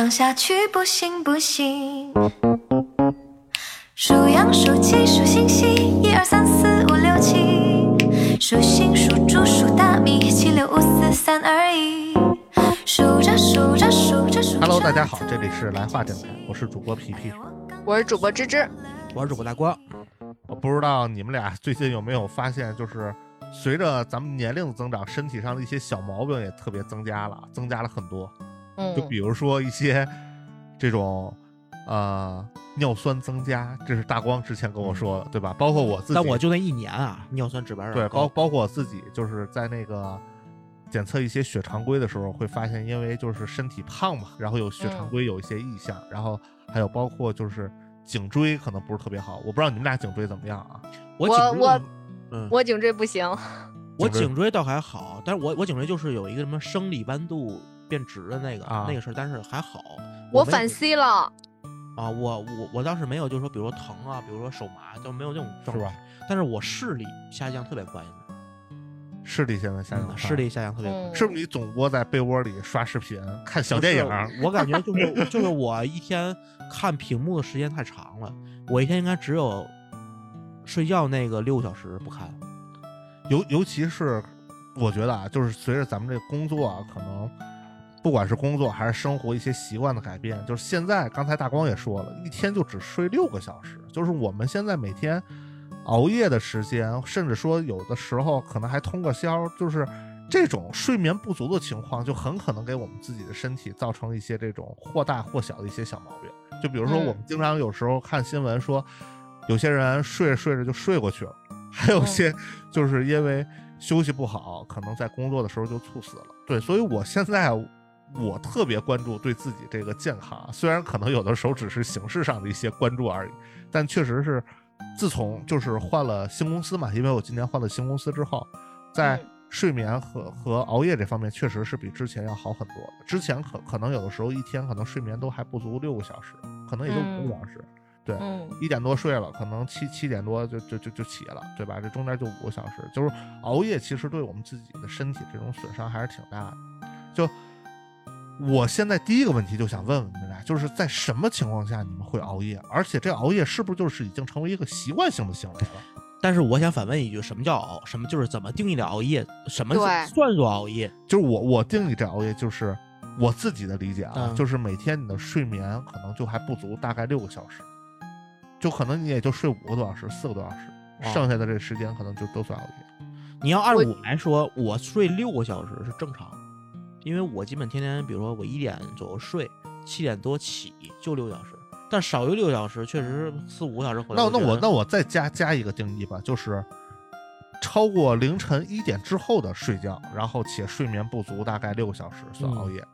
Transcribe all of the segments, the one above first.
样下去不行不行。数羊数鸡数星星，一二三四五六七。数星数猪数大米，七六五四三二一。数着数着数着数着。Hello，大家好，这里是来话电台，我是主播皮皮。我是主播芝芝，我是主播大光，我不知道你们俩最近有没有发现，就是随着咱们年龄的增长，身体上的一些小毛病也特别增加了，增加了很多。嗯就比如说一些这种呃尿酸增加，这是大光之前跟我说的，对吧？包括我自己，但我就那一年啊，尿酸指标对，包包括我自己，就是在那个检测一些血常规的时候，会发现，因为就是身体胖嘛，然后有血常规有一些异象，然后还有包括就是颈椎可能不是特别好，我不知道你们俩颈椎怎么样啊？我我我嗯，我颈椎不行，我颈椎倒还好，但是我我颈椎就是有一个什么生理弯度变直的那个、啊那个事儿，但是还好。没我反 C 了，啊，我我我倒是没有，就是说，比如说疼啊，比如说手麻，就没有这种症状是。但是我视力下降特别快，视力现在下降，嗯视力下降特别快。嗯是不是你总窝在被窝里刷视频、看小电影 我感觉就是就是我一天看屏幕的时间太长了，我一天应该只有睡觉那个六个小时不看。尤尤其是我觉得啊，就是随着咱们这工作啊，可能不管是工作还是生活一些习惯的改变，就是现在刚才大光也说了，一天就只睡六个小时，就是我们现在每天熬夜的时间，甚至说有的时候可能还通个宵，就是这种睡眠不足的情况，就很可能给我们自己的身体造成一些这种或大或小的一些小毛病。就比如说，嗯我们经常有时候看新闻说，有些人睡着睡着就睡过去了，还有些就是因为休息不好，可能在工作的时候就猝死了。对，所以我现在我特别关注对自己这个健康，啊虽然可能有的时候只是形式上的一些关注而已，但确实是自从就是换了新公司嘛，因为我今年换了新公司之后，在嗯睡眠和和熬夜这方面，确实是比之前要好很多的。之前可可能有的时候一天可能睡眠都还不足六个小时，可能也就五个小时。对，嗯一点多睡了，可能七七点多就就就就起了，对吧？这中间就五个小时，就是熬夜，其实对我们自己的身体这种损伤还是挺大的。就我现在第一个问题就想问问你们俩，就是在什么情况下你们会熬夜？而且这熬夜是不是就是已经成为一个习惯性的行为了？但是我想反问一句，什么叫熬？什么就是怎么定义的熬夜？什么对算作熬夜？就是我我定义这熬夜就是我自己的理解啊，嗯就是每天你的睡眠可能就还不足大概六个小时，就可能你也就睡五个多小时、四个多小时，哦剩下的这时间可能就都算熬夜。你要按我我来说，我睡六个小时是正常，因为我基本天天，比如说我一点左右睡，七点多起就六小时，但少于六个小时，确实四五个小时回来。那那我那我再加加一个定义吧，就是超过凌晨一点之后的睡觉，然后且睡眠不足大概六个小时算熬夜。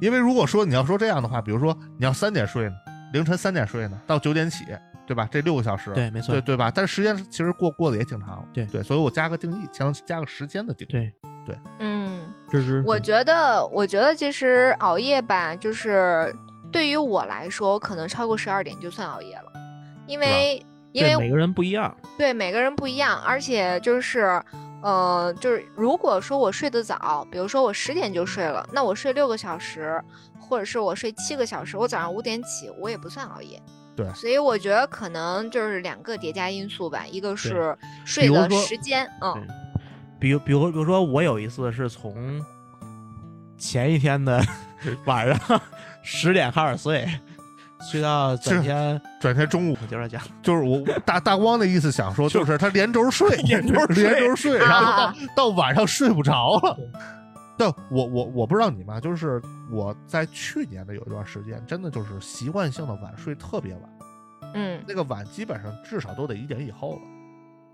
因为如果说你要说这样的话，比如说你要三点睡呢，凌晨三点睡呢，到九点起，对吧？这六个小时，对，没错，对对吧？但是时间其实过过得也挺长，对对，所以我加个定义，加加个时间的定义。对，嗯，我觉得，我觉得其实熬夜吧，就是对于我来说，可能超过十二点就算熬夜了，因为？因为每个人不一样，对每个人不一样，而且就是，呃，就是如果说我睡得早，比如说我十点就睡了，那我睡六个小时，或者是我睡七个小时，我早上五点起，我也不算熬夜。对。所以我觉得可能就是两个叠加因素吧，一个是睡的时间，嗯。对，比如比如比如说我有一次是从前一天的 晚上十点开始睡，睡到转天，转天中午我接着讲，就是我大大光的意思想说，就是他连轴睡，连轴睡连轴睡，然后到啊。到晚上睡不着了。但我我我不知道你们啊，就是我在去年的有一段时间，真的就是习惯性的晚睡特别晚，嗯。那个晚基本上至少都得一点以后了，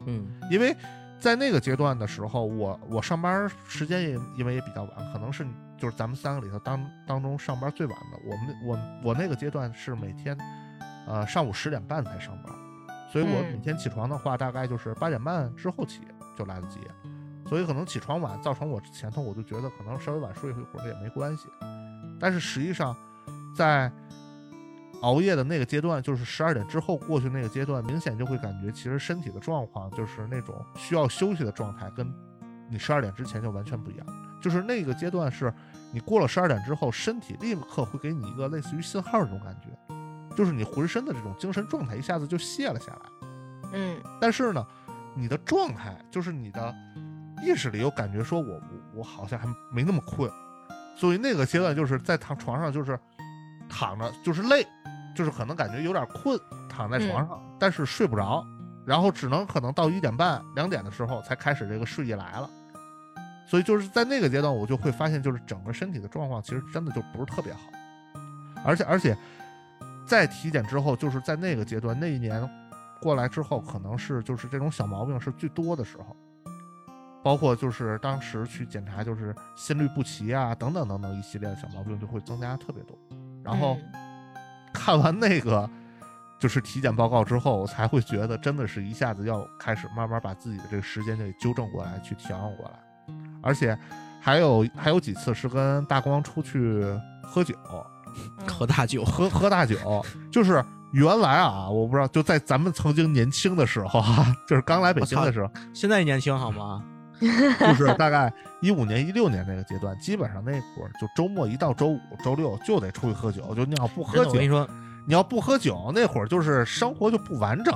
嗯，因为在那个阶段的时候，我我上班时间也因为也比较晚，可能是就是咱们三个里头当当中上班最晚的。我们我我那个阶段是每天，呃上午十点半才上班，所以我嗯每天起床的话，大概就是八点半之后起就来得及。所以可能起床晚造成我前头我就觉得可能稍微晚睡一会儿也没关系，但是实际上在熬夜的那个阶段，就是十二点之后过去那个阶段，明显就会感觉其实身体的状况就是那种需要休息的状态，跟你十二点之前就完全不一样。就是那个阶段是你过了十二点之后，身体立刻会给你一个类似于信号这种感觉，就是你浑身的这种精神状态一下子就卸了下来。嗯但是呢，你的状态就是你的意识里有感觉说我我我好像还没那么困，所以那个阶段就是在躺床上就是躺着就是累，就是可能感觉有点困，躺在床上，但是睡不着，然后只能可能到一点半两点的时候才开始这个睡意来了。所以就是在那个阶段，我就会发现，就是整个身体的状况其实真的就不是特别好，而且而且在体检之后，就是在那个阶段那一年过来之后，可能是就是这种小毛病是最多的时候，包括就是当时去检查，就是心律不齐啊等等等等一系列的小毛病就会增加特别多。然后嗯看完那个就是体检报告之后，我才会觉得真的是一下子要开始慢慢把自己的这个时间给纠正过来，去调整过来。而且还有还有几次是跟大光出去喝酒，嗯。喝大酒，喝喝大酒，就是原来啊，我不知道，就在咱们曾经年轻的时候啊，就是刚来北京的时候，现在年轻好吗？就是大概一五年、一六年那个阶段，基本上那会儿就周末一到周五、周六就得出去喝酒，就你要不喝酒我跟你，说，你要不喝酒，那会儿就是生活就不完整。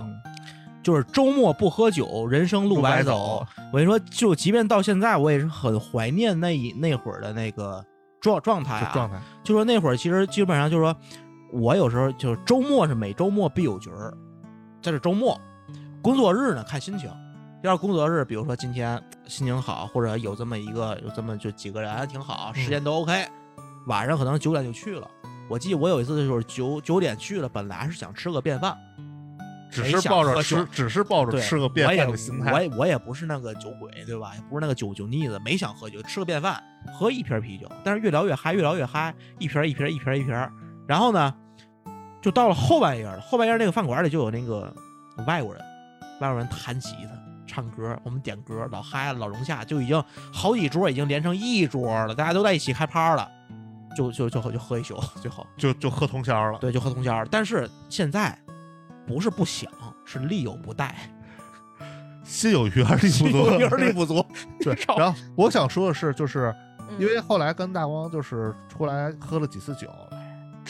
就是周末不喝酒，人生路白走。我跟你说，就即便到现在，我也是很怀念那一那会儿的那个状状态啊。状态，就说那会儿其实基本上就是说，我有时候就是周末是每周末必有局儿，这是周末，工作日呢看心情。要是工作日，比如说今天心情好，或者有这么一个有这么就几个人挺好，时间都 OK，、晚上可能九点就去了。我记得我有一次就是九九点去了，本来是想吃个便饭，只是抱着只是抱着，吃个便饭的心态。我也我也不是那个酒鬼，对吧？也不是那个酒酒腻子，没想喝酒，吃个便饭，喝一瓶啤酒，但是越聊越嗨，越聊越嗨，一瓶一瓶一瓶一瓶，然后呢，就到了后半夜了。后半夜那个饭馆里就有那个外国人，外国人弹吉他、唱歌，我们点歌，老嗨了，老融洽，就已经好几桌已经连成一桌了，大家都在一起开趴了，就就就就喝一宿，最后就就喝通宵了。对，就喝通宵了。但是现在不是不想，是力有不逮。心有余而力不足，有点力不足。对，然后我想说的是，就是嗯因为后来跟大光就是出来喝了几次酒，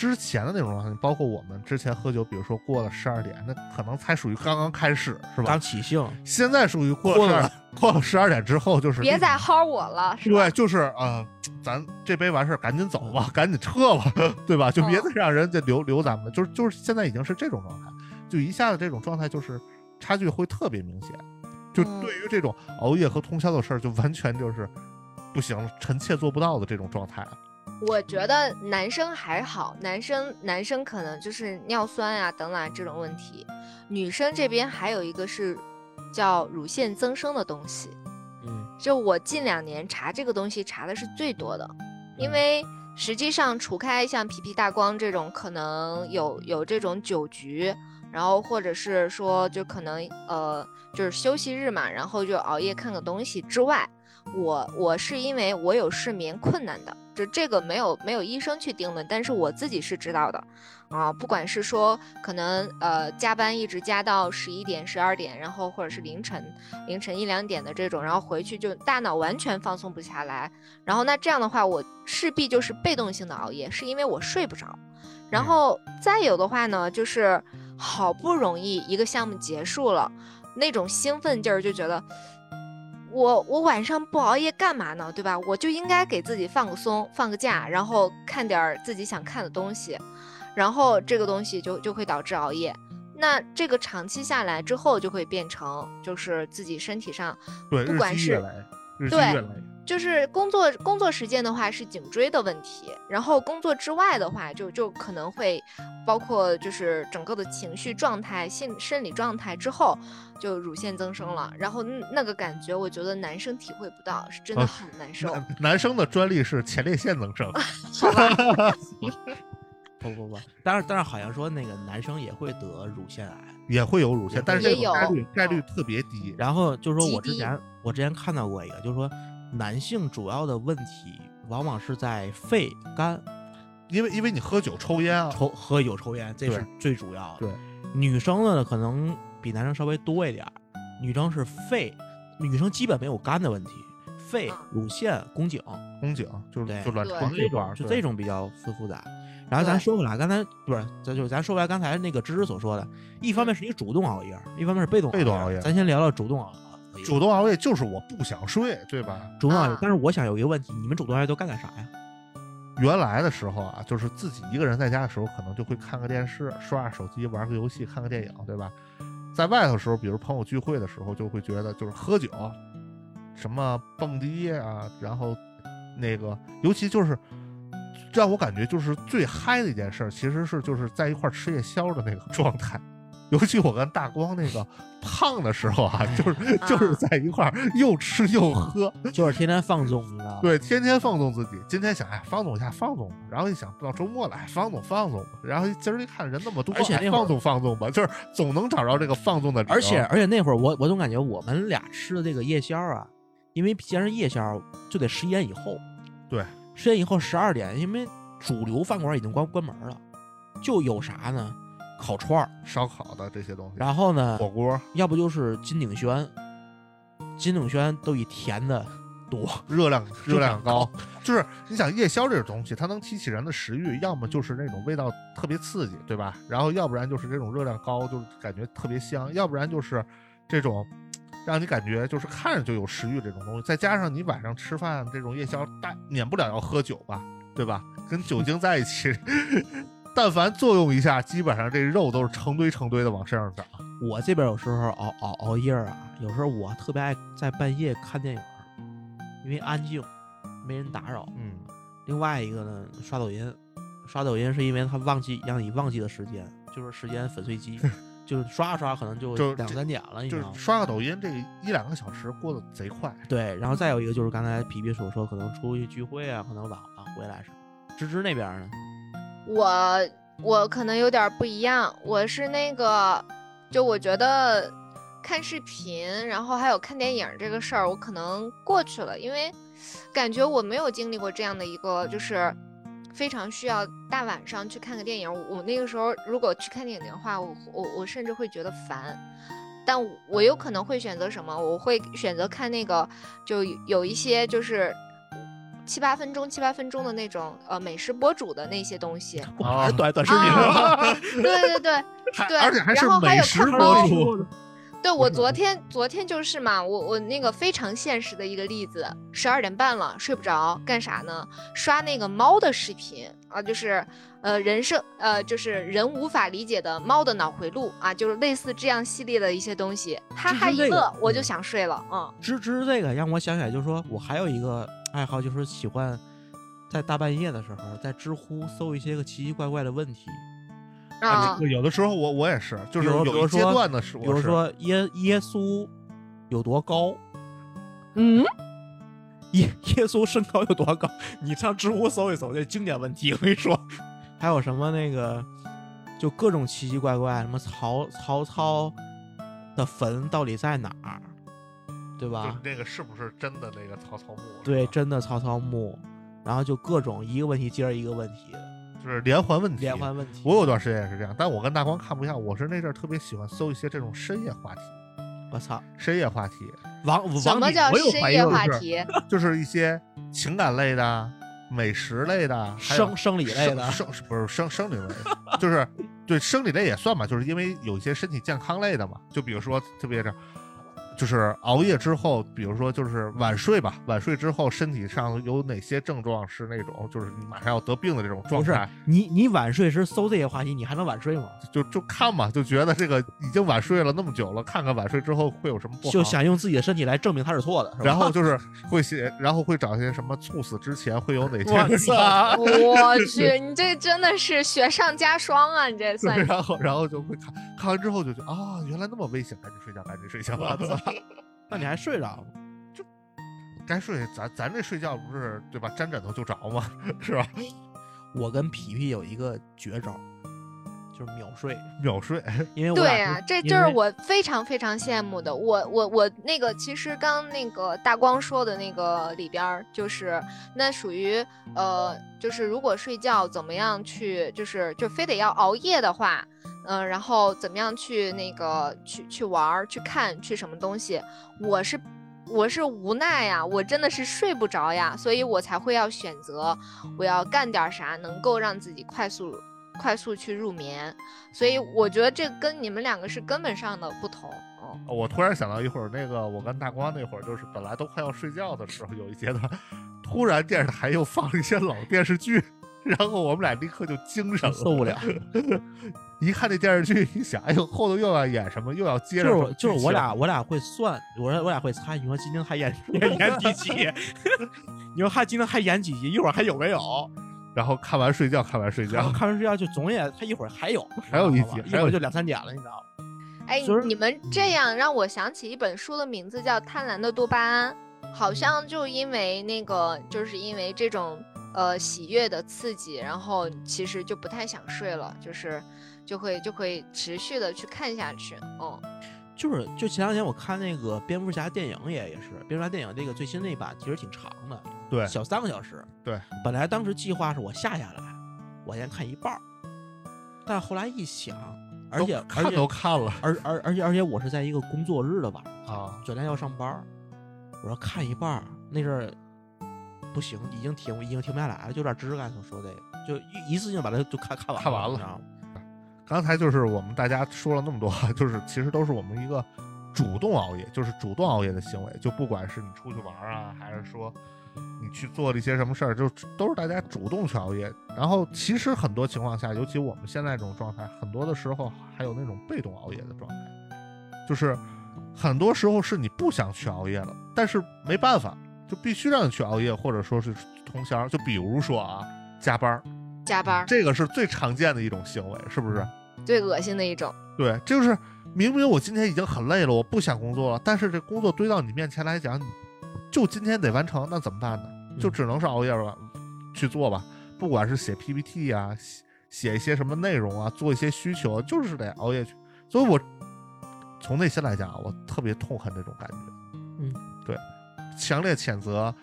之前的那种状态，包括我们之前喝酒，比如说过了十二点，那可能才属于刚刚开始，是吧刚？起兴，现在属于过了，过了十二点之后，就是别再薅我了，是吧对，？就是呃，咱这杯完事儿赶紧走吧，赶紧撤吧，对吧？就别嗯再让人家留留咱们，就是就是现在已经是这种状态，就一下子这种状态就是差距会特别明显，就嗯对于这种熬夜和通宵的事儿，就完全就是不行，臣妾做不到的这种状态。我觉得男生还好，男生男生可能就是尿酸啊、等等啊这种问题，女生这边还有一个是叫乳腺增生的东西。嗯，就我近两年查这个东西查的是最多的，因为实际上除开像皮皮大光这种可能有有这种酒局，然后或者是说就可能呃就是休息日嘛，然后就熬夜看个东西之外，我我是因为我有睡眠困难的，就这个没有没有医生去定论，但是我自己是知道的，啊，不管是说可能呃加班一直加到十一点、十二点，然后或者是凌晨凌晨一两点的这种，然后回去就大脑完全放松不下来，然后那这样的话，我势必就是被动性的熬夜，是因为我睡不着，然嗯。后再有的话呢，就是好不容易一个项目结束了，那种兴奋劲儿就觉得。我我晚上不熬夜干嘛呢？对吧？我就应该给自己放个松，放个假，然后看点儿自己想看的东西，然后这个东西就就会导致熬夜。那这个长期下来之后，就会变成就是自己身体上，对，不管是对。就是工作工作时间的话是颈椎的问题，然后工作之外的话就就可能会包括就是整个的情绪状态、心生理状态之后，就乳腺增生了，然后那那个感觉，我觉得男生体会不到，是真的哦很难受。男男生的专利是前列腺增生，好吧，不不不，但是但是好像说那个男生也会得乳腺癌，也会有乳腺，但是这概率有概率特别低。然后就是说我之前我之前看到过一个，就是说男性主要的问题往往是在肺、肝、因为因为你喝酒抽烟啊，抽喝酒、抽烟，这是最主要的。对，女生的呢可能比男生稍微多一点儿，女生是肺，女生基本没有肝的问题，肺嗯、乳腺、宫颈，宫颈就是对。就卵对。巢这一块儿，就这种比较复复杂。然后咱说回来，刚才不是，咱就咱说回来刚才那个芝芝所说的，一方面是你主动熬夜，一方面是被动被动熬夜咱先聊聊主动熬夜。主动熬夜就是我不想睡，对吧？主动熬夜啊，但是我想有一个问题，你们主动熬夜都干点啥呀？原来的时候啊，就是自己一个人在家的时候，可能就会看个电视、刷刷手机、玩个游戏、看个电影，对吧？在外头的时候，比如朋友聚会的时候，就会觉得就是喝酒，什么蹦迪啊，然后那个，尤其就是让我感觉就是最嗨的一件事，其实是就是在一块儿吃夜宵的那个 状态。尤其我跟大光那个胖的时候啊，就是就是在一块儿又吃又喝，就是天天放纵，你知道吗？对，天天放纵自己。今天想，哎，放纵一下，放纵吧。然后一想到周末了，哎，放纵放纵吧。然后今儿一看人那么多，哎而且那会儿放纵放纵吧，就是总能找着这个放纵的理由。而且而且那会儿我我总感觉我们俩吃的这个夜宵啊，因为既然是夜宵，就得十一点以后。对，十点以后十二点，因为主流饭馆已经关关门了，就有啥呢？烤串儿，烧烤的这些东西，然后呢，火锅。要不就是金鼎轩，金鼎轩都以甜的多，热量 热量高，就是你想夜宵这种东西，它能提起人的食欲，要么就是那种味道特别刺激，对吧？然后要不然就是这种热量高，就是感觉特别香，要不然就是这种。让你感觉就是看着就有食欲这种东西，再加上你晚上吃饭这种夜宵，大免不了要喝酒吧，对吧？跟酒精在一起，但凡作用一下，基本上这肉都是成堆成堆的往身上长。我这边有时候熬熬熬夜啊，有时候我特别爱在半夜看电影，因为安静，没人打扰。嗯，另外一个呢，刷抖音，刷抖音是因为它忘记让你忘记的时间，就是时间粉碎机，就是刷刷可能就两三点了，你就是知道吗？刷个抖音，这个一两个小时过得贼快。对，然后再有一个就是刚才皮皮所说，可能出去聚会啊，可能晚了回来什么。芝芝那边呢？我我可能有点不一样，我是那个，就我觉得看视频，然后还有看电影这个事儿，我可能过去了，因为感觉我没有经历过这样的一个，就是非常需要大晚上去看个电影。我那个时候如果去看电影的话，我我我甚至会觉得烦。但我有可能会选择什么？我会选择看那个，就有一些就是七八分钟、七八分钟的那种呃美食博主的那些东西。啊短短视频啊对对对对，而且还是然后还有美食博看猫主，对我昨天昨天就是嘛，我我那个非常现实的一个例子，十二点半了睡不着，干啥呢？刷那个猫的视频啊，就是呃人生呃就是人无法理解的猫的脑回路啊，就是类似这样系列的一些东西，哈哈一这个乐我就嗯想睡了，嗯芝芝这个让我想起来，就是说我还有一个爱好，就是喜欢在大半夜的时候在知乎搜一些个奇奇怪怪的问题，啊有的时候我我也是，就是有一阶说段的是，比如说耶耶稣有多高，嗯，耶耶稣身高有多高？你上知乎搜一搜，这经典问题，我跟你说。还有什么那个，就各种奇奇怪怪，什么曹曹操的坟到底在哪儿，对就是吧？那个是不是真的那个曹操墓？对，真的曹操墓，然后就各种一个问题接着一个问题就是连环问题。连环问题。我有段时间也是这样，但我跟大光看不一样，我是那阵儿特别喜欢搜一些这种深夜话题，我操，深夜话题王什么叫王我有深夜怀疑了是话题？就是一些情感类的、美食类的，还有生生理类的，生生不是生生理类的，就是对生理类也算吧，就是因为有一些身体健康类的嘛，就比如说特别这。就是熬夜之后，比如说就是晚睡吧，晚睡之后身体上有哪些症状是那种就是你马上要得病的这种状不是态，你你晚睡时搜这些话题，你还能晚睡吗？就就看嘛，就觉得这个已经晚睡了那么久了，看看晚睡之后会有什么不好，就想用自己的身体来证明他是错的，然后就是会写，然后会找一些什么猝死之前会有哪些我 去，你这真的是雪上加霜啊！你这算，是然后然后就会看看完之后就觉得啊、原来那么危险，赶紧睡觉，赶紧睡觉。我操，那你还睡着就？该睡，咱咱这睡觉不是对吧？沾枕头就着吗？是吧？我跟皮皮有一个绝招，就是秒睡，秒睡，因为我对俩啊，这就是我非常非常羡慕的。我我我那个，其实刚那个大光说的那个里边儿，就是那属于呃，就是如果睡觉怎么样去，就是就非得要熬夜的话，嗯、然后怎么样去那个去去玩儿、去看、去什么东西，我是我是无奈呀，我真的是睡不着呀，所以我才会要选择我要干点啥能够让自己快速快速去入眠。所以我觉得这跟你们两个是根本上的不同。哦，我突然想到一会儿那个我跟大光那会儿，就是本来都快要睡觉的时候，有一阶段，突然电视台又放了一些老电视剧，然后我们俩立刻就精神了，受不了。一看那电视剧，一想，哎呦，后头又要演什么，又要接着就是就是我俩我俩会算，我说我俩会猜，你说今天还演演 演几集？你说还今天还演几集？一会儿还有没有？然后看完睡觉，看完睡然后觉，看完睡觉就总也他一会儿还有，还有一集还有一一会儿就两三点了，你知道吗？哎就是，你们这样让我想起一本书的名字叫《贪婪的多巴胺》，好像就因为那个，就是因为这种呃喜悦的刺激，然后其实就不太想睡了，就是就会就会持续的去看下去。嗯，就是就前两天我看那个蝙蝠侠电影也也是，蝙蝠侠电影那个最新那版其实挺长的，对小三个小时。对，本来当时计划是我下下来，我先看一半儿，但是后来一想，而且都看都看了而而而且而且我是在一个工作日的晚上，啊，转天要上班儿，我说看一半儿那阵儿不行，已经停已经停不下来了，就有点吱刚才所说这个，就一一次性把它就看看完看完了？刚才就是我们大家说了那么多，就是其实都是我们一个主动熬夜，就是主动熬夜的行为，就不管是你出去玩啊，还是说你去做了一些什么事儿，就都是大家主动去熬夜。然后其实很多情况下，尤其我们现在这种状态，很多的时候还有那种被动熬夜的状态，就是很多时候是你不想去熬夜了，但是没办法，就必须让你去熬夜，或者说是通宵。就比如说啊，加班儿，加班儿这个是最常见的一种行为，是不是？最恶心的一种。对，就是明明我今天已经很累了，我不想工作了，但是这工作堆到你面前来讲，你就今天得完成，那怎么办呢？就嗯只能是熬夜吧，去做吧。不管是写 PPT 啊、写写一些什么内容啊，做一些需求，就是得熬夜去。所以我从内心来讲，我特别痛恨这种感觉。嗯，对，强烈谴责，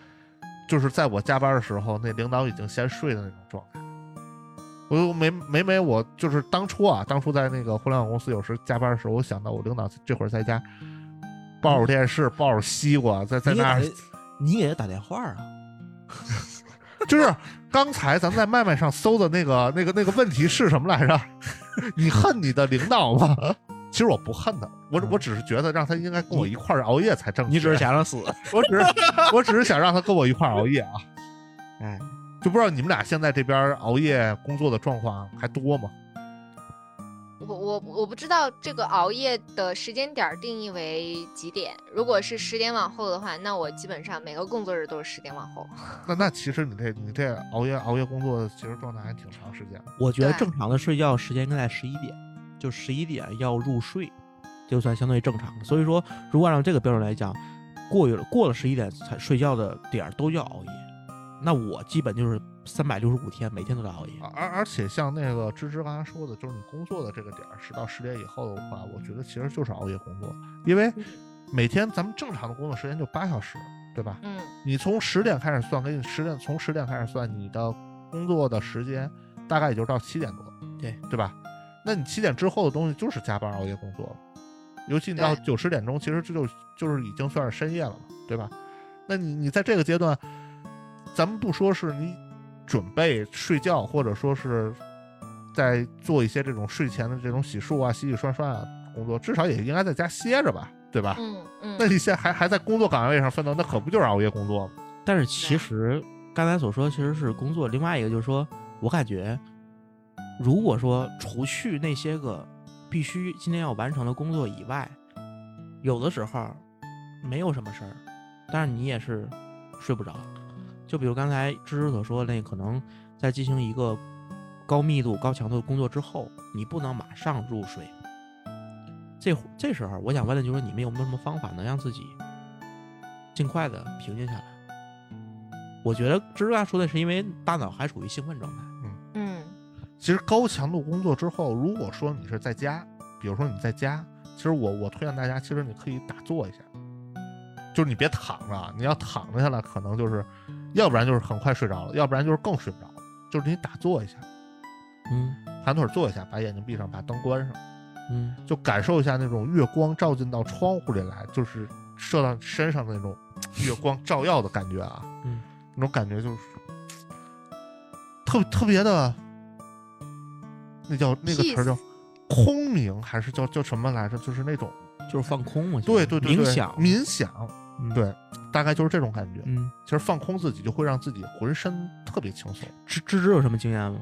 就是在我加班的时候，那领导已经先睡的那种状态。我每每每我就是当初啊，当初在那个互联网公司，有时加班的时候，我想到我领导这会儿在家抱着电视，抱着西瓜，在在那儿你给他，你给他打电话啊？就是刚才咱们在麦麦上搜的那个那个那个问题是什么来着？你恨你的领导吗？其实我不恨他，我我只是觉得让他应该跟我一块儿熬夜才正确。你只是想让死？我只是我只是想让他跟我一块儿熬夜啊，哎，就不知道你们俩现在这边熬夜工作的状况还多吗？我我我不知道这个熬夜的时间点儿定义为几点。如果是十点往后的话，那我基本上每个工作日都是十点往后。那那其实你这你这熬夜熬夜工作，其实状态还挺长时间。我觉得正常的睡觉时间应该在十一点，就十一点要入睡，就算相对正常的。所以说，如果按照这个标准来讲，过了过了十一点才睡觉的点儿都叫熬夜，那我基本就是三百六十五天每天都在熬夜。而而且像那个芝芝刚才说的，就是你工作的这个点儿，十到十点以后的话，我觉得其实就是熬夜工作，因为每天咱们正常的工作时间就八小时，对吧？嗯，你从十点开始算，给你十点从十点开始算，你的工作的时间大概也就到七点多，对对吧？那你七点之后的东西就是加班熬夜工作了，尤其你到对九十点钟，其实这就就是已经算是深夜了嘛，对吧？那你你在这个阶段，咱们不说是你准备睡觉，或者说是在做一些这种睡前的这种洗漱啊、洗洗涮涮啊工作，至少也应该在家歇着吧，对吧？嗯嗯，那你现在还还在工作岗位上奋斗，那可不就是熬夜工作吗？但是其实刚才所说其实是工作，另外一个就是说我感觉，如果说除去那些个必须今天要完成的工作以外，有的时候没有什么事儿，但是你也是睡不着。就比如刚才芝芝所说的那，可能在进行一个高密度、高强度的工作之后，你不能马上入睡。这会这时候，我想问的就是你们有没有什么方法能让自己尽快的平静下来？我觉得芝芝刚才说的是因为大脑还处于兴奋状态。嗯嗯其实高强度工作之后，如果说你是在家，比如说你在家，其实我我推荐大家，其实你可以打坐一下，就是你别躺着啊，你要躺着下来，可能就是，要不然就是很快睡着了，要不然就是更睡不着了，就是你打坐一下，嗯。盘腿坐一下，把眼睛闭上，把灯关上，嗯。就感受一下那种月光照进到窗户里来，就是射到身上的那种月光照耀的感觉啊，嗯，那种感觉就是特特别的，那叫那个词儿叫空明还是叫叫什么来着？就是那种就是放空嘛，对对对对冥想，冥想，嗯，对，大概就是这种感觉。嗯，其实放空自己就会让自己浑身特别轻松。芝芝芝有什么经验吗？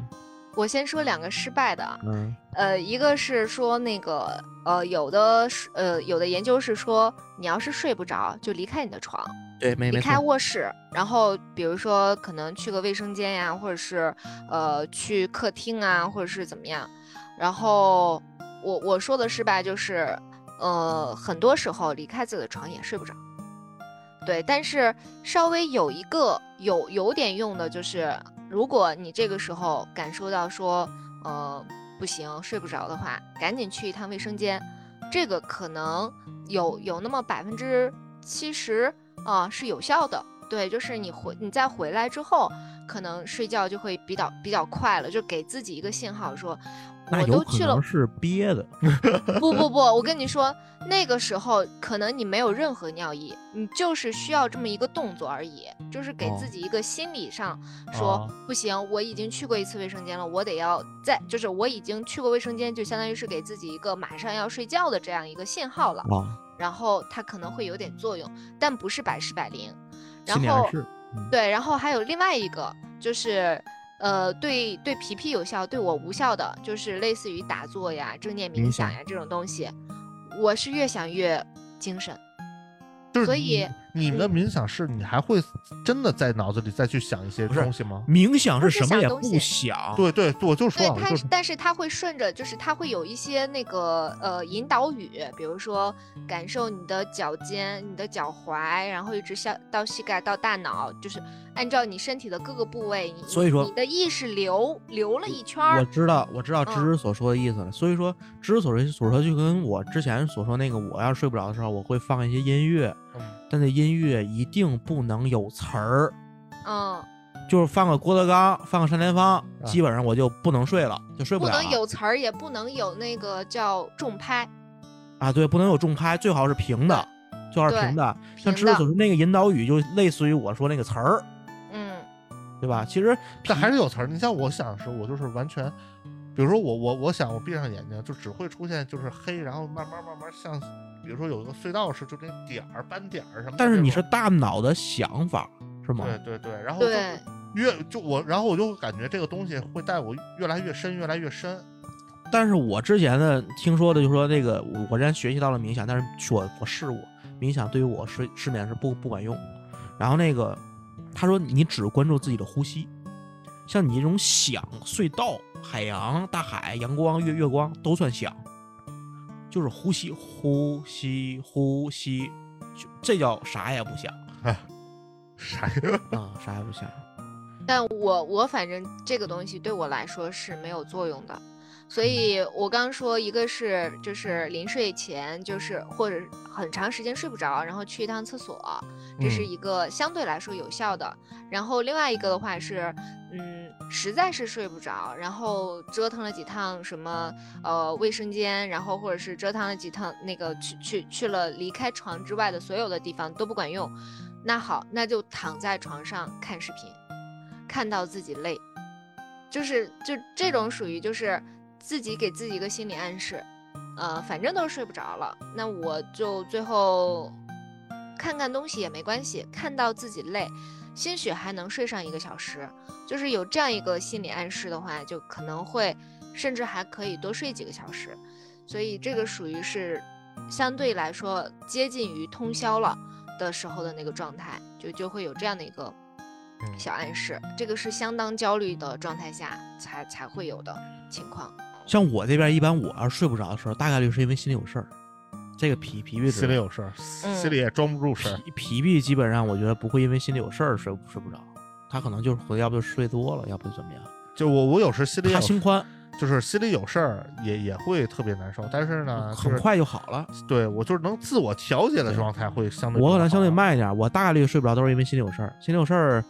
我先说两个失败的啊，嗯呃，一个是说那个呃，有的是呃，有的研究是说，你要是睡不着，就离开你的床，对，没离开，卧室，然后比如说可能去个卫生间呀，或者是呃去客厅啊，或者是怎么样。然后我我说的失败就是，呃，很多时候离开自己的床也睡不着。对，但是稍微有一个有有点用的就是，如果你这个时候感受到说，呃，不行，睡不着的话，赶紧去一趟卫生间，这个可能有有那么百分之七十啊是有效的。对，就是你回你再回来之后，可能睡觉就会比较比较快了，就给自己一个信号说，那有可我都去了能是憋的，不不不，我跟你说，那个时候可能你没有任何尿意，你就是需要这么一个动作而已，就是给哦自己一个心理上说、哦不行，我已经去过一次卫生间了，我得要再就是我已经去过卫生间，就相当于是给自己一个马上要睡觉的这样一个信号了，啊，然后它可能会有点作用，但不是百试百灵。然后，嗯。对，然后还有另外一个就是，呃，对对皮皮有效，对我无效的，就是类似于打坐呀、正念冥想呀这种东西，我是越想越精神。所以你们的冥想是你还会真的在脑子里再去想一些东西吗？冥想是什么也不想。对对，我就说对，啊，我它就是但是他会顺着，就是他会有一些那个呃引导语，比如说感受你的脚尖、你的脚踝，然后一直下到膝盖到大脑，就是按照你身体的各个部位，你所以说你的意识流流了一圈我，知道，我知道芝嗯芝所说的意思了。所以说，芝芝所说所说就跟我之前所说那个，我要是睡不着的时候，我会放一些音乐，嗯但那音乐一定不能有词儿，嗯，就是放个郭德纲，放个单田芳，基本上我就不能睡了，就睡不了。不能有词儿，也不能有那个叫重拍，啊，对，不能有重拍，最好是平的，最好是平的。像平的芝芝所说那个引导语，就类似于我说那个词儿，嗯对吧？其实但还是有词儿。你像我想的时候，我就是完全，比如说我我我想我闭上眼睛，就只会出现就是黑，然后慢慢慢慢像，比如说有一个隧道似，就那点儿斑点儿什么。但是你是大脑的想法，是吗？对对对，然后就，越就我，然后我就感觉这个东西会带我越来越深，越来越深。但是我之前的听说的，就说那个我我之前学习到了冥想，但是我我试过冥想，对于我睡失眠是不不管用。然后那个他说你只关注自己的呼吸，像你这种想隧道、海洋、大海、阳光、月月光都算响，就是呼吸呼吸呼吸，就这叫啥也不想啥呀？啊、啥也不响。但我我反正这个东西对我来说是没有作用的，所以我刚说一个是就是临睡前就是或者很长时间睡不着，然后去一趟厕所，这是嗯一个相对来说有效的。然后另外一个的话是，嗯，实在是睡不着，然后折腾了几趟什么呃卫生间，然后或者是折腾了几趟那个去去去了离开床之外的所有的地方都不管用，那好，那就躺在床上看视频。看到自己累，就是就这种属于就是自己给自己一个心理暗示，呃，反正都睡不着了，那我就最后看看东西也没关系，看到自己累，兴许还能睡上一个小时，就是有这样一个心理暗示的话，就可能会甚至还可以多睡几个小时，所以这个属于是相对来说接近于通宵了的时候的那个状态，就就会有这样的一个嗯。小暗示，这个是相当焦虑的状态下才才会有的情况。像我这边一般，我要是睡不着的时候，大概率是因为心里有事儿。这个皮皮皮心里有事儿，嗯心里也装不住事儿。皮皮皮基本上我觉得不会因为心里有事儿睡不睡不着，他可能就是回要不就睡多了，要不就怎么样。就我我有时心里有他心宽，就是心里有事儿，也也会特别难受。但是呢，就是很快就好了。对我就是能自我调节的状态会相对。我可能相对慢一点，我大概率睡不着都是因为心里有事儿。心里有事儿，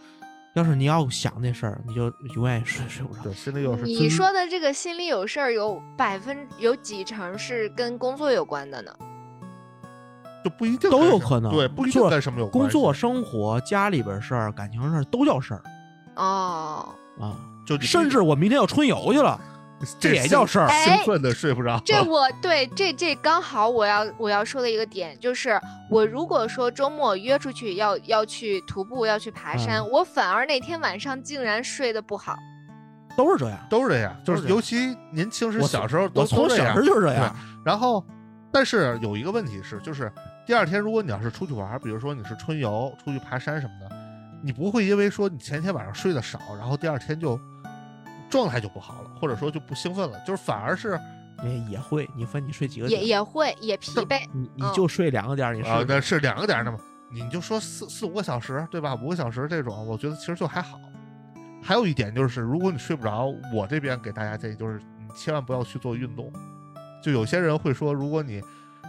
要是你要想那事儿，你就永远睡睡不着。对，心里有事。你说的这个心里有事儿，有百分有几成是跟工作有关的呢？就不一定都有可能对，不一就是定跟什么有关。工作、生活、家里边事儿、感情事儿都叫事儿哦，啊。就甚至我明天要春游去了，这也叫事儿。哎兴奋的睡不着。这我对这这刚好我要我要说的一个点就是，我如果说周末约出去要要去徒步要去爬山，嗯我反而那天晚上竟然睡得不好。都是这样。都是这样，就是尤其年轻时我小时候都我从都这样小时候就是这样。然后，但是有一个问题是，就是第二天如果你要是出去玩，比如说你是春游、出去爬山什么的，你不会因为说你前天晚上睡得少，然后第二天就状态就不好了，或者说就不兴奋了，就是反而是也也会，你分你睡几个点？也也会也疲惫，你你嗯就睡两个点儿，你啊，那是两个点的嘛，你就说四四五个小时，对吧？五个小时这种，我觉得其实就还好。还有一点就是，如果你睡不着，我这边给大家建议就是，你千万不要去做运动。就有些人会说，如果你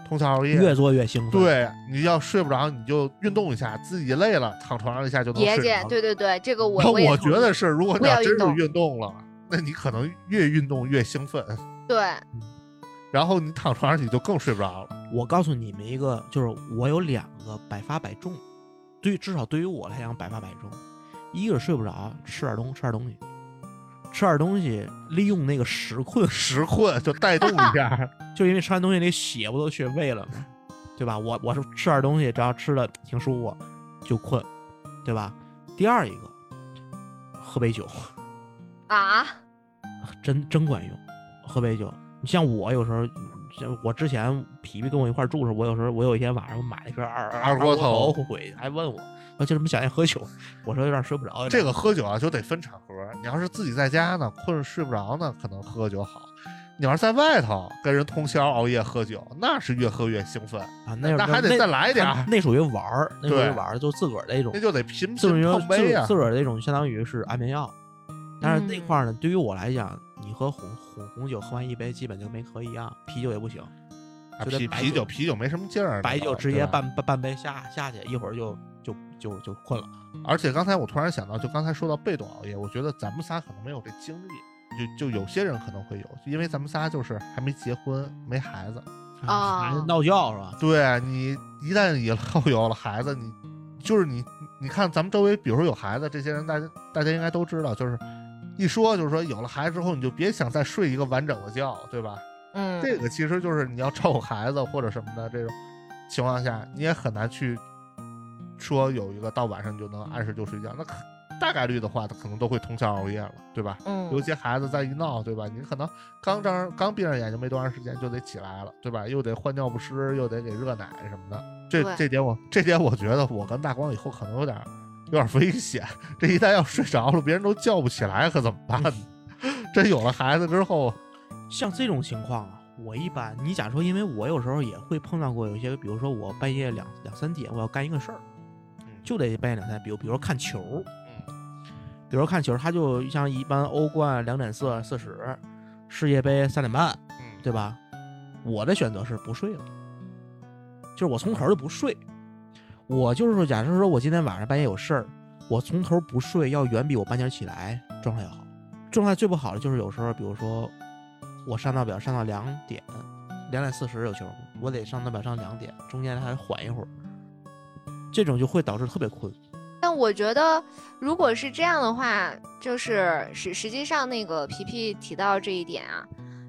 通宵熬夜，越做越兴奋。，对，你要睡不着，你就运动一下，自己累了，躺床上一下就能睡着。对对对，这个我我我觉得是，如果你要真是运动了，那你可能越运动越兴奋，对，然后你躺床上你就更睡不着了。我告诉你们一个，就是我有两个百发百中，对至少对于我来讲百发百中。一个是睡不着，吃点东吃点东西，吃点东西，利用那个时困，时困就带动一下，就因为吃完东西那血不都去胃了吗？对吧？我我是吃点东西，只要吃的挺舒服就困，对吧？第二一个，喝杯酒，啊，真真管用，喝杯酒。你像我有时候，像我之前皮皮跟我一块儿住时候，我有时候我有一天晚上我买了一瓶二二锅头头回去，还问我，我就这么想念喝酒，我说有点睡不着。这个喝酒啊就得分场合。你要是自己在家呢，困睡不着呢，可能喝酒好。你要是在外头跟人通宵熬夜喝酒，那是越喝越兴奋，啊，那那还得再来点儿那那属于玩儿，那属于玩儿，就自个儿的一种那，就得频频自个儿碰杯啊自。自个儿的一种相当于是安眠药。但是那嗯块儿呢，对于我来讲，你喝红红红酒喝完一杯，基本就没喝一样，啤酒也不行，啤啤酒啤酒没什么劲儿，白酒直接半半半杯下下去，一会儿就就就就困了。而且刚才我突然想到，就刚才说到被动熬夜，我觉得咱们仨可能没有这经历，就就有些人可能会有，因为咱们仨就是还没结婚，没孩子。啊闹觉是吧？对你一旦以后有了孩子，你就是你，你看咱们周围，比如说有孩子这些人，大家大家应该都知道，就是一说就是说有了孩子之后，你就别想再睡一个完整的觉，对吧？嗯，这个其实就是你要照顾孩子或者什么的这种情况下，你也很难去说有一个到晚上你就能按时就睡觉，那可大概率的话，他可能都会通宵熬夜了，对吧？嗯尤其孩子再一闹，对吧？你可能刚张刚闭上眼睛没多长时间就得起来了，对吧？又得换尿不湿，又得给热奶什么的。这这点我这点我觉得我跟大光以后可能有点有点危险。这一旦要睡着了，别人都叫不起来，可怎么办呢？真有了孩子之后，像这种情况啊，我一般你假如说，因为我有时候也会碰到过有一些，比如说我半夜两两三点我要干一个事儿，就得半夜两三点，比如比如说看球，嗯，比如说看球，他就像一般欧冠两点四四十，世界杯三点半，嗯，对吧？我的选择是不睡了，就是我从头就不睡。我就是说，假设说我今天晚上半夜有事儿，我从头不睡，要远比我半点起来状态要好。状态最不好的就是有时候，比如说我上闹表上到两点，两点四十有球，我得上闹表上两点，中间还缓一会儿，这种就会导致特别困。但我觉得，如果是这样的话，就是实实际上那个皮皮提到这一点啊，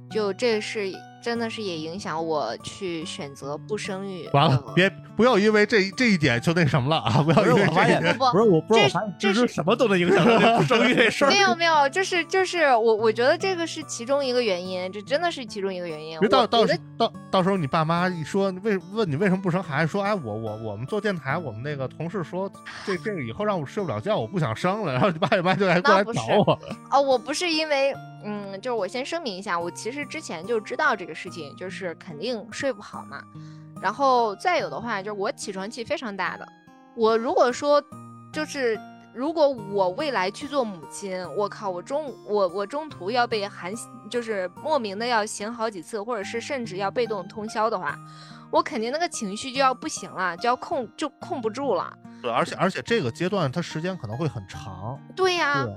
就这是真的是也影响我去选择不生育。完了呃，别不要因为这这一点就那什么了啊！不要因为这一点，不不是我，不是我这发现这是什么都能影响到这不生育这事儿。没有没有，就是就是我我觉得这个是其中一个原因，这真的是其中一个原因。别到到到到时候你爸妈一说为问你为什么不生孩子，说哎我我我们做电台，我们那个同事说这这个以后让我睡不了觉，我不想生了，然后你爸你妈就来过来那不是找我，哦，我不是因为，嗯，就是我先声明一下，我其实之前就知道这个事情，就是肯定睡不好嘛。然后再有的话，就是我起床气非常大的。我如果说，就是如果我未来去做母亲，我靠，我中我我中途要被喊，就是莫名的要醒好几次，或者是甚至要被动通宵的话，我肯定那个情绪就要不行了，就要控就控不住了。对，而且而且这个阶段它时间可能会很长，对呀、对，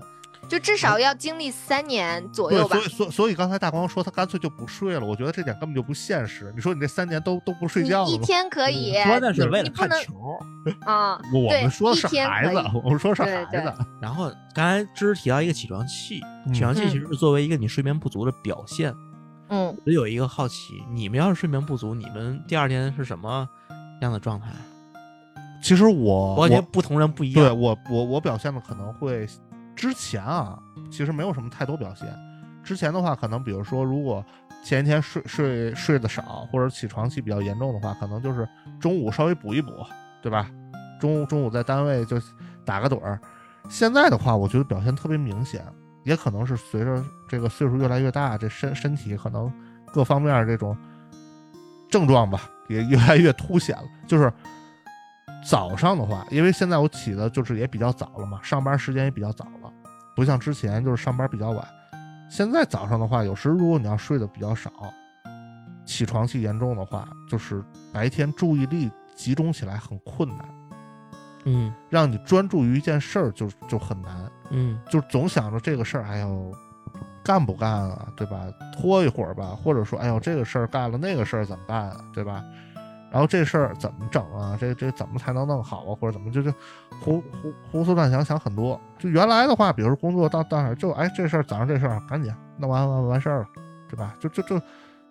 就至少要经历三年左右对，吧所。以所以所以刚才大光说他干脆就不睡了，我觉得这点根本就不现实。你说你这三年都都不睡觉？一天可以，关键是为了看球。啊，我们说的是孩子，我们说的是孩子。然后刚才芝芝提到一个起床气，嗯起床气其实是作为一个你睡眠不足的表现。嗯，我有一个好奇，你们要是睡眠不足，你们第二天是什么样的状态？其实我我感觉不同人不一样。对我我我表现的可能会之前啊，其实没有什么太多表现。之前的话，可能比如说，如果前一天睡睡睡得少，或者起床气比较严重的话，可能就是中午稍微补一补，对吧？中午中午在单位就打个盹儿。现在的话，我觉得表现特别明显，也可能是随着这个岁数越来越大，这身身体可能各方面这种症状吧，也越来越凸显了。就是早上的话，因为现在我起的就是也比较早了嘛，上班时间也比较早，不像之前就是上班比较晚。现在早上的话，有时如果你要睡得比较少，起床气严重的话，就是白天注意力集中起来很困难，嗯让你专注于一件事儿就就很难，嗯就总想着这个事儿，哎呦，干不干啊，对吧？拖一会儿吧，或者说，哎呦，这个事儿干了，那个事儿怎么办啊，对吧？然后这事儿怎么整啊？这这怎么才能弄好啊？或者怎么就就胡胡胡思乱想，想很多。就原来的话，比如说工作到到哪儿就哎这事儿早上这事儿赶紧弄完完完事儿了，对吧？就就就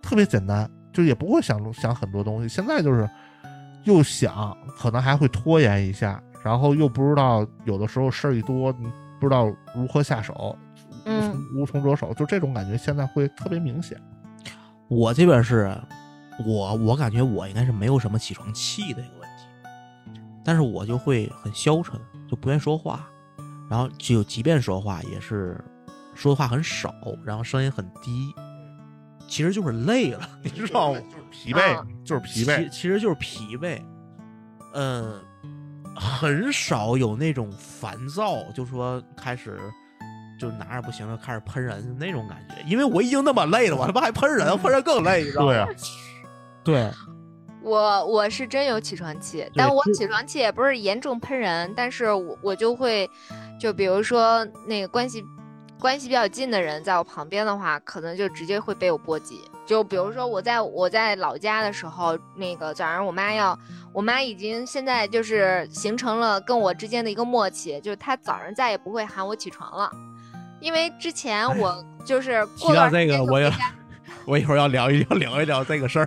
特别简单，就也不会想想很多东西。现在就是又想，可能还会拖延一下，然后又不知道有的时候事儿一多，不知道如何下手，无嗯从无从着手，就这种感觉现在会特别明显。我这边是，我我感觉我应该是没有什么起床气的一个问题，但是我就会很消沉，就不愿意说话，然后就即便说话也是说的话很少，然后声音很低，其实就是累了，你知道吗？就是疲惫，啊就是疲惫。其实就是疲惫，嗯，很少有那种烦躁，就说开始就哪儿不行了，开始喷人那种感觉，因为我已经那么累了，我他妈还喷人，喷人更累，你知道吗？对啊，对，我我是真有起床气，但我起床气也不是严重喷人，但是我我就会，就比如说那个关系关系比较近的人在我旁边的话，可能就直接会被我波及。就比如说我在我在老家的时候，那个早上我妈要，我妈已经现在就是形成了跟我之间的一个默契，就是她早上再也不会喊我起床了，因为之前我就是过提到段时间这个我一会儿要聊一聊聊一聊这个事儿。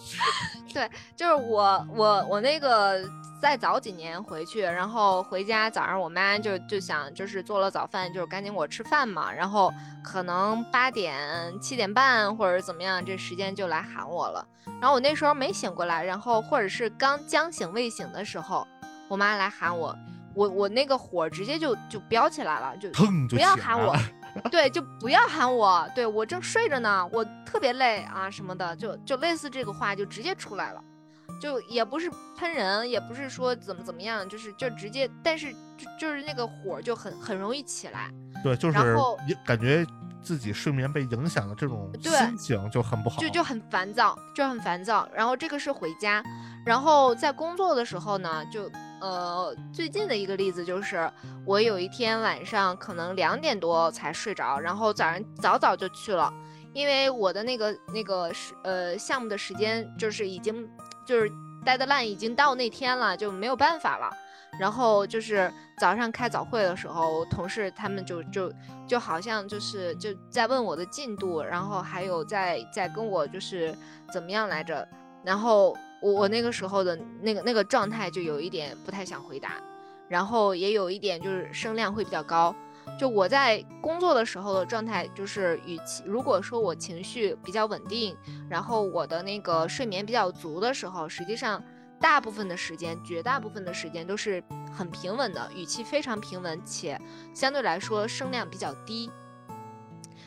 对就是我我我那个再早几年回去，然后回家早上我妈就就想就是做了早饭，就是赶紧给我吃饭嘛，然后可能八点七点半或者怎么样，这时间就来喊我了。然后我那时候没醒过来，然后或者是刚将醒未醒的时候，我妈来喊我，我我那个火直接就就飙起来了，就不要喊我了，对，就不要喊我，对我正睡着呢，我特别累啊什么的，就就类似这个话就直接出来了，就也不是喷人，也不是说怎么怎么样，就是就直接，但是就就是那个火就很很容易起来，对，就是然后一感觉自己睡眠被影响了这种对心情就很不好。就就很烦躁，就很烦躁。然后这个是回家，然后在工作的时候呢，就呃最近的一个例子就是，我有一天晚上可能两点多才睡着，然后早上早早就去了，因为我的那个那个时呃项目的时间就是已经就是待的烂已经到那天了，就没有办法了。然后就是早上开早会的时候，同事他们就就就好像就是就在问我的进度，然后还有在在跟我就是怎么样来着，然后我我那个时候的那个那个状态就有一点不太想回答，然后也有一点就是声量会比较高。就我在工作的时候的状态，就是与其如果说我情绪比较稳定，然后我的那个睡眠比较足的时候，实际上大部分的时间，绝大部分的时间都是很平稳的，语气非常平稳，且相对来说声量比较低。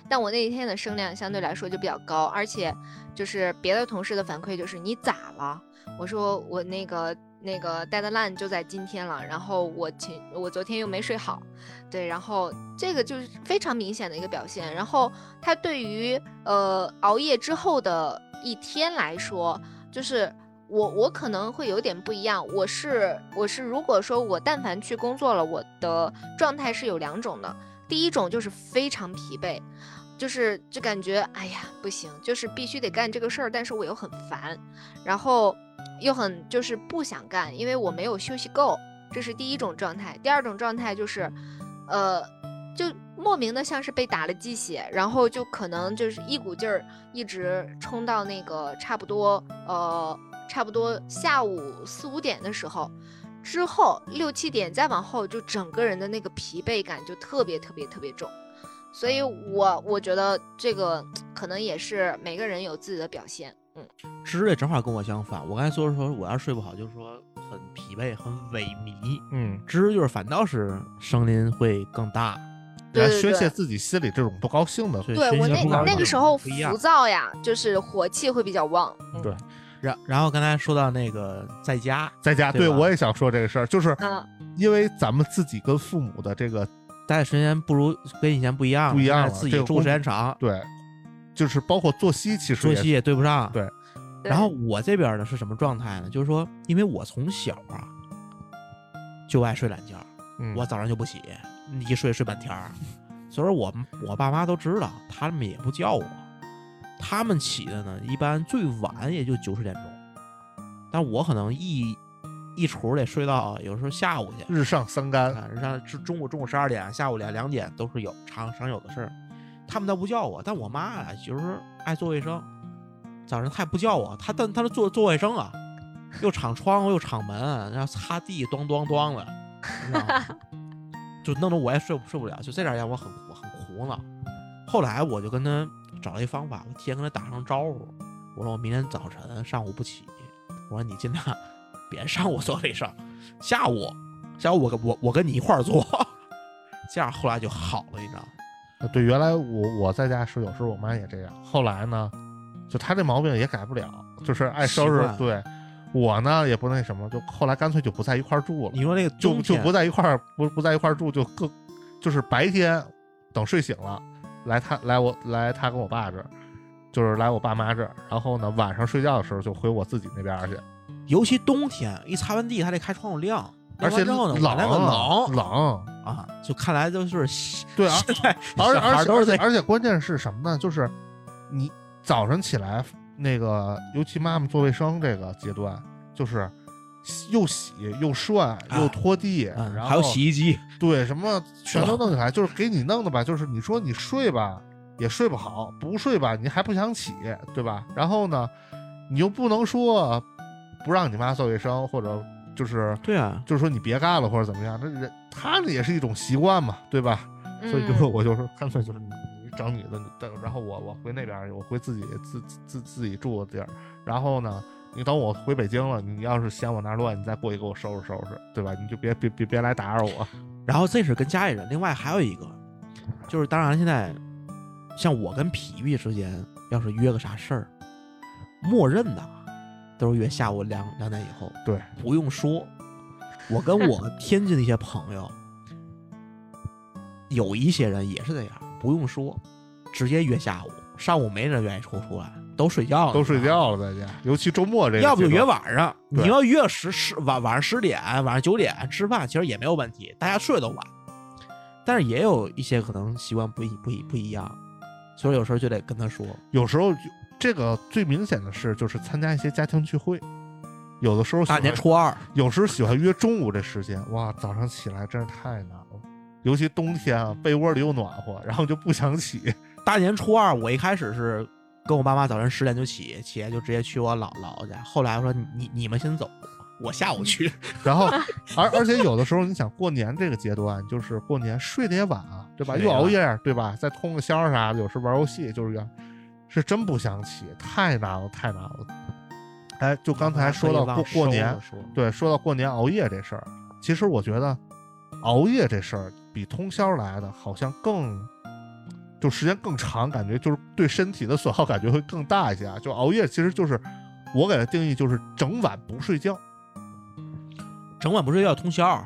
但我那一天的声量相对来说就比较高，而且就是别的同事的反馈就是你咋了？我说我那个那个 deadline 就在今天了，然后我前我昨天又没睡好，对，然后这个就是非常明显的一个表现。然后它对于呃熬夜之后的一天来说，就是我我可能会有点不一样。我是我是如果说我但凡去工作了，我的状态是有两种的。第一种就是非常疲惫，就是就感觉哎呀不行，就是必须得干这个事儿，但是我又很烦，然后又很就是不想干，因为我没有休息够，这是第一种状态。第二种状态就是，呃，就莫名的像是被打了鸡血，然后就可能就是一股劲儿一直冲到那个差不多呃差不多下午四五点的时候。之后六七点再往后，就整个人的那个疲惫感就特别特别特别重，所以我我觉得这个可能也是每个人有自己的表现，嗯，芝芝正好跟我相反，我刚才说说我要是睡不好，就是说很疲惫、很萎靡。嗯，芝芝就是反倒是声音会更大，来宣泄自己心里这种不高兴的。所以对我那那个时候浮躁呀，就是火气会比较旺，嗯对然然后刚才说到那个在家在家，对对我也想说这个事儿，就是嗯，因为咱们自己跟父母的这个待的时间不如跟以前不一样，不一样了自己住时间长，对，就是包括作息，其实作息也对不上。对对然后我这边呢是什么状态呢？就是说，因为我从小啊就爱睡懒觉，嗯我早上就不起，一睡睡半天儿，所以说我我爸妈都知道，他们也不叫我，他们起的呢，一般最晚也就九十点钟，但我可能一一出得睡到有时候下午去，日上三竿，啊，像是中午中午十二点，下午两两点都是有常常有的事儿。他们倒不叫我，但我妈呀，就是爱做卫生，早上她也不叫我，她但她是做做卫生啊，又敞窗户又敞门，然后擦地，咚咚咚的，你知道吗？就弄得我也睡不睡不了，就这点让我很苦很苦恼。后来我就跟她找了一方法，我提前跟她打声招呼，我说我明天早晨上午不起，我说你尽量别上午做卫生，下午下午我跟我我跟你一块儿做，这样后来就好了，你知道吗？呃对，原来我我在家时，有时候我妈也这样。后来呢，就她这毛病也改不了，就是爱收拾。对我呢也不那什么，就后来干脆就不在一块儿住了，你说那个就就不在一块儿不不在一块儿住，就各就是白天等睡醒了来他来我来他跟我爸这儿，就是来我爸妈这儿，然后呢晚上睡觉的时候就回我自己那边去，尤其冬天一擦完地还得开窗户晾，而且冷我那个冷冷，啊，就看来就是对啊现在而小孩而且而且而且关键是什么呢？就是你早上起来，那个尤其妈妈做卫生这个阶段，就是又洗又涮又拖地，然后嗯还有洗衣机，对什么 全都弄起来，就是给你弄的吧。就是你说你睡吧也睡不好，不睡吧你还不想起，对吧？然后呢，你又不能说不让你妈做卫生，或者就是对啊，就是说你别干了或者怎么样，那人他那也是一种习惯嘛，对吧？所以就是嗯我就是干脆就是你你整你的，你等然后我我回那边儿，我回自己自自自自己住的地儿，然后呢，你等我回北京了，你要是嫌我那乱，你再过去给我收拾收拾，对吧？你就别别别别来打扰我。然后这是跟家里人，另外还有一个，就是当然现在像我跟皮皮之间，要是约个啥事儿，默认的都是约下午两两点以后，对，不用说。我跟 我天津的一些朋友，有一些人也是这样，不用说，直接约下午，上午没人愿意抽出来，都睡觉了，都睡觉了在家，尤其周末这个，要不就约晚上，你要约十十晚晚上十点，晚上九点吃饭，其实也没有问题，大家睡得都晚。但是也有一些可能习惯不一不一不一样，所以有时候就得跟他说，有时候就这个最明显的是，就是参加一些家庭聚会，有的时候大年初二，有时喜欢约中午这时间，哇，早上起来真是太难了，尤其冬天啊，被窝里又暖和，然后就不想起。大年初二，我一开始是跟我爸妈早晨十点就起，起来就直接去我姥姥姥家。后来我说你你你们先走，我下午去。然后，而而且有的时候，你想过年这个阶段，就是过年睡得也晚啊，对吧？又熬夜，对吧？再通个宵啥的，有时玩游戏，就是这样，是真不想起，太难了，太难了。哎，就刚才说到过过年，对，说到过年熬夜这事儿，其实我觉得熬夜这事儿比通宵来的好像更，就时间更长，感觉就是对身体的损耗感觉会更大一些啊。就熬夜其实就是我给的定义就是整晚不睡觉整晚不睡觉通宵，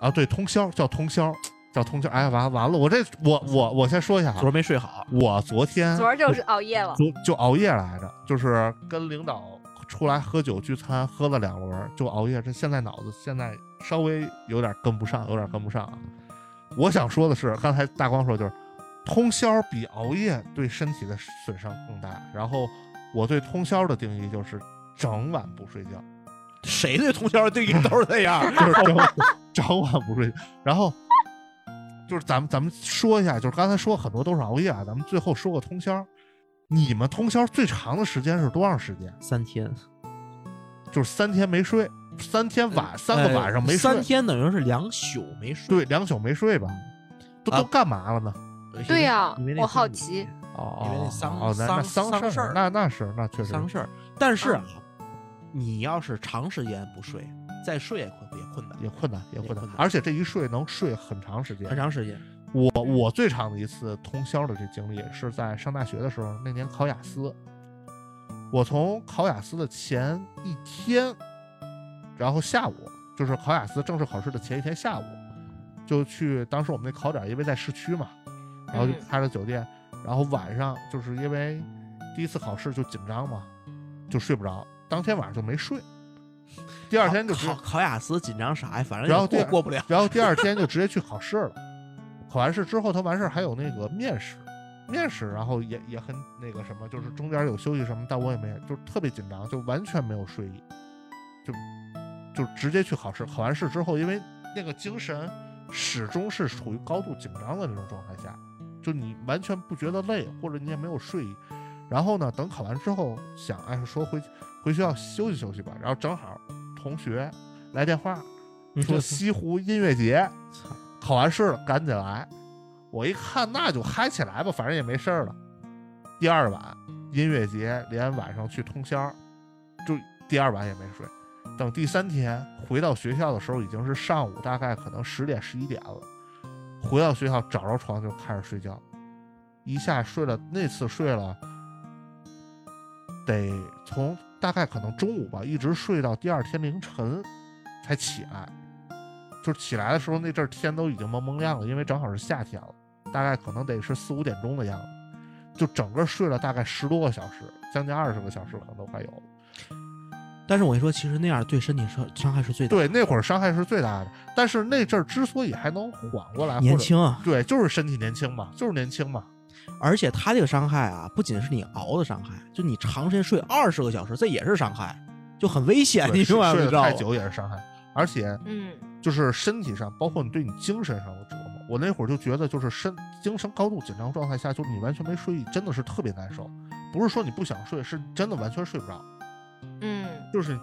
啊，对，通宵叫通宵，叫通宵。哎呀，完完了，我这我我我先说一下啊昨儿，没睡好，我昨天昨儿就是熬夜了，昨就熬夜来着，就是跟领导出来喝酒聚餐，喝了两轮儿就熬夜。这现在脑子现在稍微有点跟不上，有点跟不上啊。我想说的是，刚才大光说就是，通宵比熬夜对身体的损伤更大。然后我对通宵的定义就是整晚不睡觉，谁对通宵的定义都是这样。就是整晚整晚不睡觉。然后就是咱们咱们说一下，就是刚才说很多都是熬夜啊，咱们最后说个通宵。你们通宵最长的时间是多长时间？三天，就是三天没睡，三天晚三个晚上没睡，呃三天等于是两宿没睡。对，两宿没睡吧？都啊都干嘛了呢？对呀我好奇哦因为那丧哦，那那丧丧事儿那那是那确实丧事儿。但是啊，你要是长时间不睡，再睡也困也困难，也困难，也困难而且这一睡能睡很长时间很。长时间。我我最长的一次通宵的这经历是在上大学的时候，那年考雅思，我从考雅思的前一天，然后下午就是考雅思正式考试的前一天下午，就去当时我们那考点因为在市区嘛，然后就嗯开了酒店，然后晚上就是因为第一次考试就紧张嘛，就睡不着，当天晚上就没睡，第二天就直考考雅思紧张啥呀？反正然后过过不了。然后第二天就 直接去考试了。考完试之后，他完事儿还有那个面试，面试，然后也也很那个什么，就是中间有休息什么，但我也没，就是特别紧张，就完全没有睡意，就就直接去考试。考完试之后，因为那个精神始终是处于高度紧张的那种状态下，就你完全不觉得累，或者你也没有睡意。然后呢，等考完之后想，哎，说回回学校休息休息吧。然后正好同学来电话说西湖音乐节，考完试了赶紧来。我一看那就嗨起来吧，反正也没事儿了。第二晚音乐节连晚上去通宵，就第二晚也没睡。等第三天回到学校的时候，已经是上午大概可能十点十一点了。回到学校找着床就开始睡觉，一下睡了那次睡了，得从大概可能中午吧，一直睡到第二天凌晨才起来。就是起来的时候，那阵儿天都已经蒙蒙亮了，因为正好是夏天了，大概可能得是四五点钟的样子，就整个睡了大概十多个小时，将近二十个小时可能都快有了。但是我跟你说，其实那样对身体伤伤害是最大的。对，那会儿伤害是最大的，但是那阵儿之所以还能缓过来，年轻啊，对，就是身体年轻嘛，就是年轻嘛。而且他这个伤害啊，不仅是你熬的伤害，就你长时间睡二十个小时，这也是伤害，就很危险。你明白吗？睡得太？久也是伤害，而且嗯，就是身体上，包括你对你精神上的折磨。我那会儿就觉得，就是身精神高度紧张状态下，就是你完全没睡意，真的是特别难受。不是说你不想睡，是真的完全睡不着，嗯，就是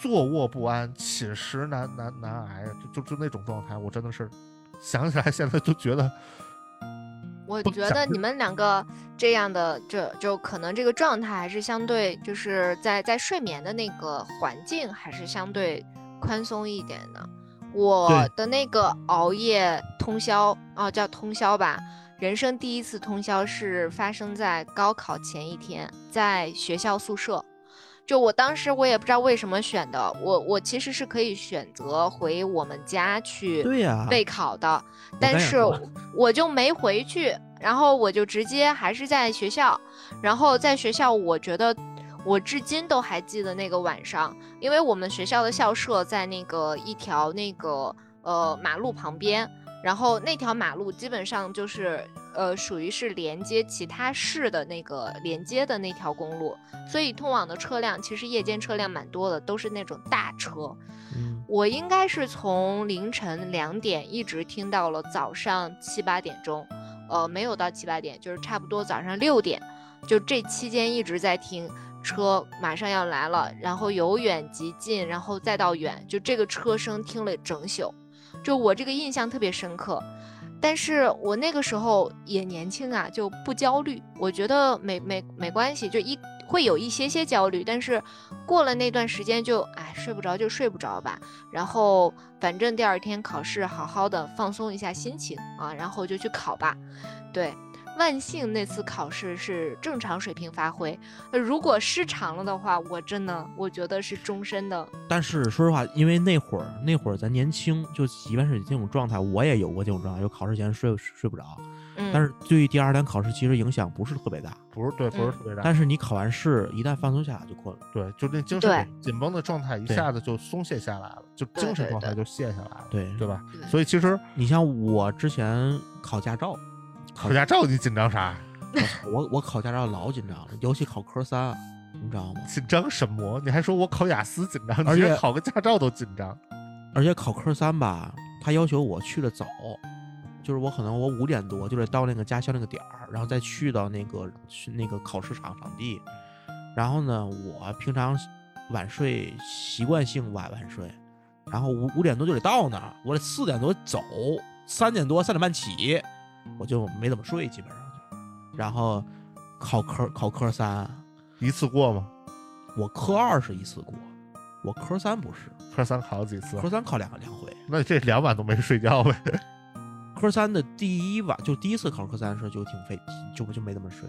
坐卧不安、寝食难难难挨，就就就那种状态，我真的是想起来现在就觉得，我觉得你们两个这样的，这就可能这个状态还是相对，就是在在睡眠的那个环境还是相对宽松一点的。我的那个熬夜通宵啊，叫通宵吧。人生第一次通宵是发生在高考前一天，在学校宿舍。就我当时我也不知道为什么选的，我我其实是可以选择回我们家去对呀、备考的，我但是我就没回去，然后我就直接还是在学校，然后在学校，我觉得我至今都还记得那个晚上，因为我们学校的校舍在那个一条那个呃马路旁边，然后那条马路基本上就是呃属于是连接其他市的那个连接的那条公路，所以通往的车辆其实夜间车辆蛮多的，都是那种大车。嗯，我应该是从凌晨两点一直听到了早上七八点钟，呃，没有到七八点，就是差不多早上六点，就这期间一直在听车马上要来了，然后由远及近，然后再到远，就这个车声听了整宿，就我这个印象特别深刻。但是我那个时候也年轻啊，就不焦虑，我觉得没没没关系，就一会有一些些焦虑，但是过了那段时间就哎睡不着就睡不着吧，然后反正第二天考试好好的放松一下心情啊，然后就去考吧。对，万幸那次考试是正常水平发挥，呃如果失常了的话，我真的我觉得是终身的。但是说实话，因为那会儿那会儿咱年轻，就即便是这种状态，我也有过这种状态，有考试前睡睡不着。嗯，但是对于第二天考试，其实影响不是特别大。不是对，不是嗯特别大。但是你考完试，一旦放松下来就困了。对，就那精神紧绷的状态一下子就松懈下来了，就精神状态就卸下来了，对对吧？对所以其实你像我之前考驾照，考驾照你紧张啥？我我考驾照老紧张了，尤其考科三，你知道吗？紧张什么？你还说我考雅思紧张，而且考个驾照都紧张。而且考科三吧，他要求我去的早，就是我可能我五点多就得到那个驾校那个点儿，然后再去到那个去那个考试场场地。然后呢，我平常晚睡，习惯性晚晚睡，然后五五点多就得到那儿，我得四点多走，三点多三点半起，我就没怎么睡，基本上就。然后考科考科三，一次过吗？我科二是一次过，我科三不是，科三考了几次？科三考两两回。那这两晚都没睡觉呗？科三的第一晚，就第一次考科三的时候就挺费，就就没怎么睡。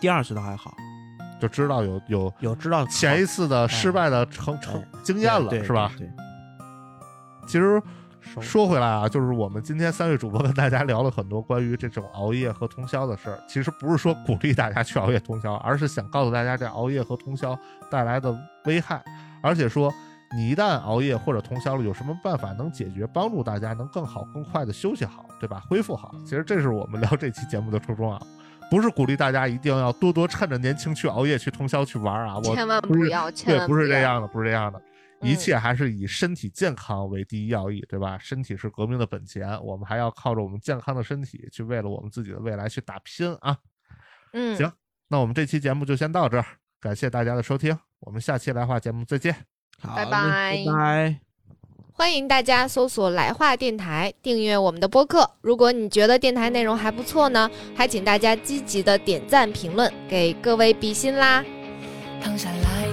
第二次倒还好，就知道有有有知道前一次的失败的成成哎经验了，对是吧？？对，其实收说回来啊，就是我们今天三位主播跟大家聊了很多关于这种熬夜和通宵的事儿。其实不是说鼓励大家去熬夜通宵，而是想告诉大家这熬夜和通宵带来的危害，而且说你一旦熬夜或者通宵了，有什么办法能解决，帮助大家能更好、更快的休息好，对吧？恢复好。其实这是我们聊这期节目的初衷啊。不是鼓励大家一定要多多趁着年轻去熬夜、去通宵、去玩儿啊！我千万不要，千对，万不是这样的，不是这样的。一嗯切还是以身体健康为第一要义，对吧？身体是革命的本钱，我们还要靠着我们健康的身体去为了我们自己的未来去打拼啊！嗯，行那我们这期节目就先到这儿，感谢大家的收听，我们下期来话节目再见。拜拜拜拜。欢迎大家搜索“来话电台”，订阅我们的播客。如果你觉得电台内容还不错呢，还请大家积极的点赞、评论，给各位比心啦！躺下来，